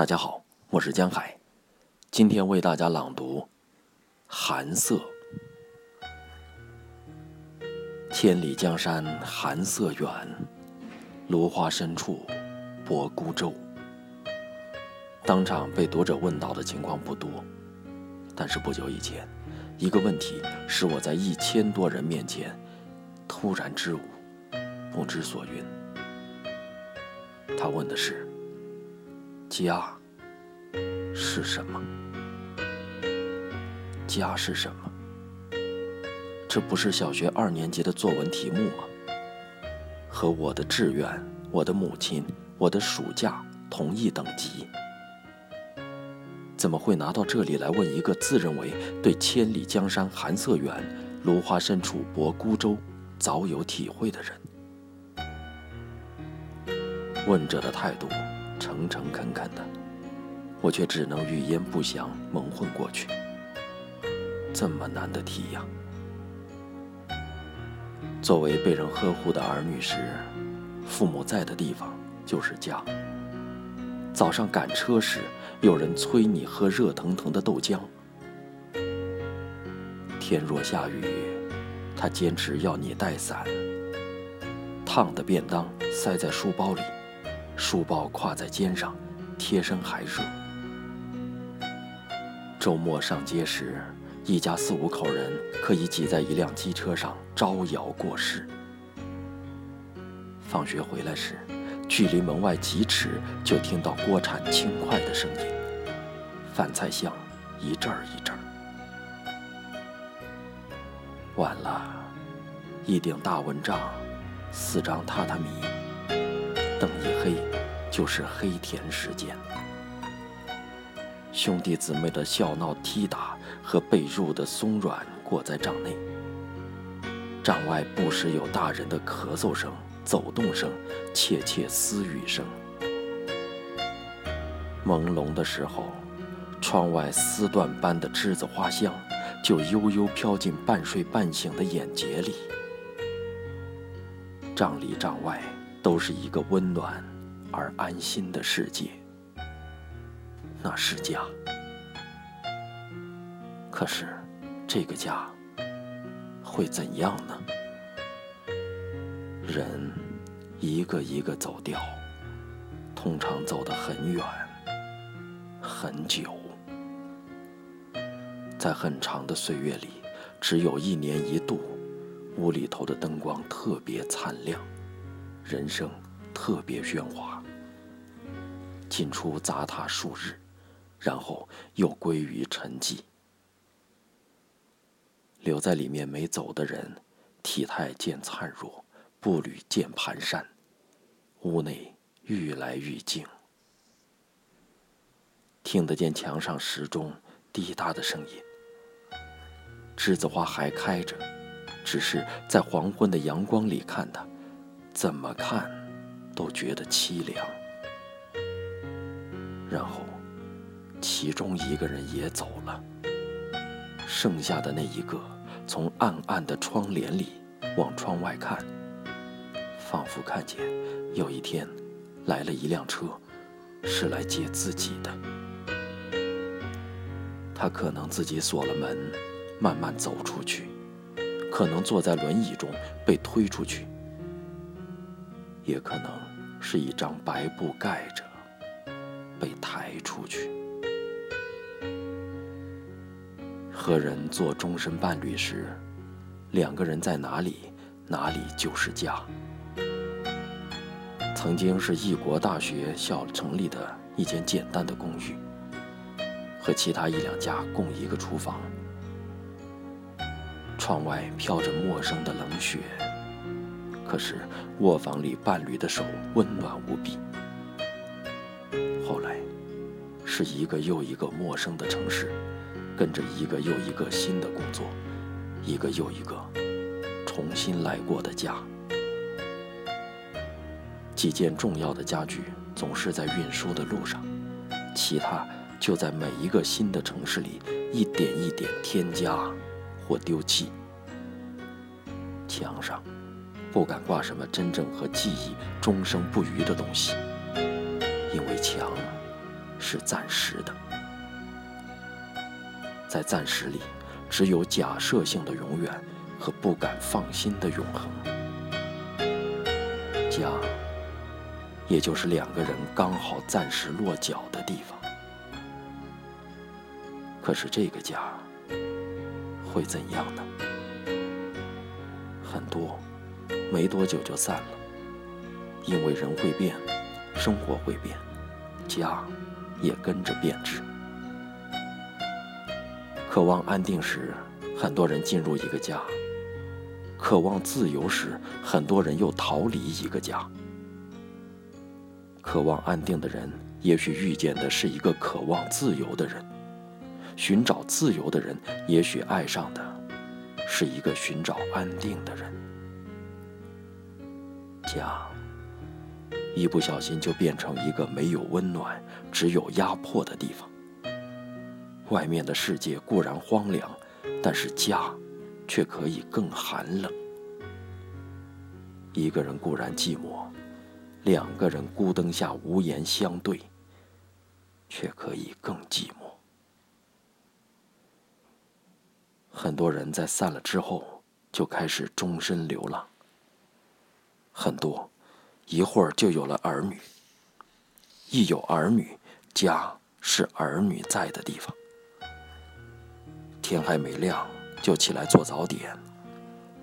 大家好，我是江海，今天为大家朗读《寒色》。千里江山寒色远，芦花深处泊孤舟。当场被读者问到的情况不多，但是不久以前，一个问题使我在一千多人面前突然支吾，不知所云。他问的是。家是什么？家是什么？这不是小学二年级的作文题目吗？和我的志愿、我的母亲、我的暑假同一等级，怎么会拿到这里来问一个自认为对“千里江山寒色远，芦花深处泊孤舟”早有体会的人？问者的态度。诚诚恳恳的，我却只能语焉不详，蒙混过去。这么难的题呀！作为被人呵护的儿女时，父母在的地方就是家。早上赶车时，有人催你喝热腾腾的豆浆。天若下雨，他坚持要你带伞。烫的便当塞在书包里。书包挎在肩上，贴身还热。周末上街时，一家四五口人可以挤在一辆机车上招摇过市。放学回来时，距离门外几尺就听到锅铲轻快的声音，饭菜香一阵儿一阵儿。晚了，一顶大蚊帐，四张榻榻米。灯一黑，就是黑甜时间。兄弟姊妹的笑闹踢打和被褥的松软裹在帐内。帐外不时有大人的咳嗽声、走动声、窃窃私语声。朦胧的时候，窗外丝缎般的栀子花香就悠悠飘进半睡半醒的眼睫里。帐里帐外。都是一个温暖而安心的世界，那是家。可是，这个家会怎样呢？人一个一个走掉，通常走得很远、很久。在很长的岁月里，只有一年一度，屋里头的灯光特别灿亮。人生特别喧哗，进出杂沓数日，然后又归于沉寂。留在里面没走的人，体态渐灿若，步履渐蹒跚。屋内愈来愈静，听得见墙上时钟滴答的声音。栀子花还开着，只是在黄昏的阳光里看它。怎么看，都觉得凄凉。然后，其中一个人也走了。剩下的那一个，从暗暗的窗帘里往窗外看，仿佛看见有一天来了一辆车，是来接自己的。他可能自己锁了门，慢慢走出去；可能坐在轮椅中被推出去。也可能是一张白布盖着，被抬出去。和人做终身伴侣时，两个人在哪里，哪里就是家。曾经是异国大学校成立的一间简单的公寓，和其他一两家共一个厨房。窗外飘着陌生的冷雪。可是卧房里伴侣的手温暖无比。后来，是一个又一个陌生的城市，跟着一个又一个新的工作，一个又一个重新来过的家。几件重要的家具总是在运输的路上，其他就在每一个新的城市里一点一点添加或丢弃。墙上。不敢挂什么真正和记忆终生不渝的东西，因为墙是暂时的，在暂时里，只有假设性的永远和不敢放心的永恒。家，也就是两个人刚好暂时落脚的地方。可是这个家会怎样呢？很多没多久就散了，因为人会变，生活会变，家也跟着变质。渴望安定时，很多人进入一个家；渴望自由时，很多人又逃离一个家。渴望安定的人，也许遇见的是一个渴望自由的人。寻找自由的人，也许爱上的是一个寻找安定的人。家，一不小心就变成一个没有温暖、只有压迫的地方。外面的世界固然荒凉，但是家，却可以更寒冷。一个人固然寂寞，两个人孤灯下无言相对，却可以更寂寞。很多人在散了之后就开始终身流浪。很多，一会儿就有了儿女。一有儿女，家是儿女在的地方。天还没亮就起来做早点，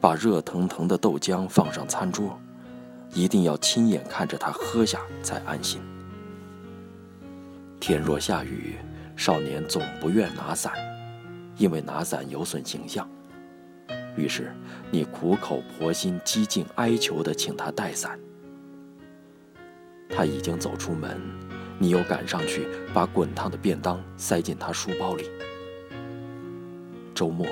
把热腾腾的豆浆放上餐桌，一定要亲眼看着他喝下才安心。天若下雨，少年总不愿拿伞。因为拿伞有损形象，于是你苦口婆心、几近哀求地请他带伞。他已经走出门，你又赶上去把滚烫的便当塞进他书包里。周末，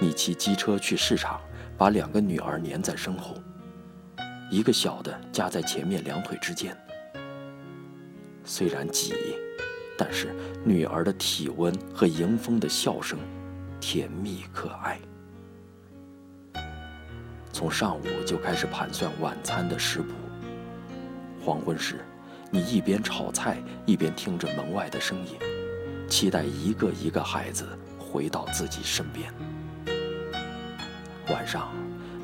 你骑机车去市场，把两个女儿粘在身后，一个小的夹在前面两腿之间。虽然挤，但是女儿的体温和迎风的笑声。甜蜜可爱。从上午就开始盘算晚餐的食谱。黄昏时，你一边炒菜，一边听着门外的声音，期待一个一个孩子回到自己身边。晚上，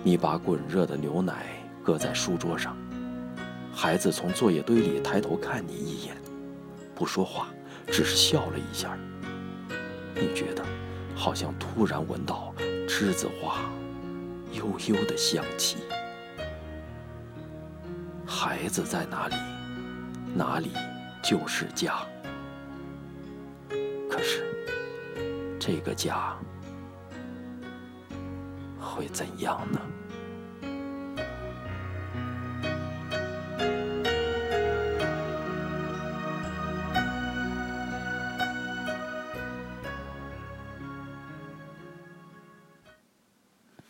你把滚热的牛奶搁在书桌上，孩子从作业堆里抬头看你一眼，不说话，只是笑了一下。你觉得？好像突然闻到栀子花悠悠的香气。孩子在哪里，哪里就是家。可是，这个家会怎样呢？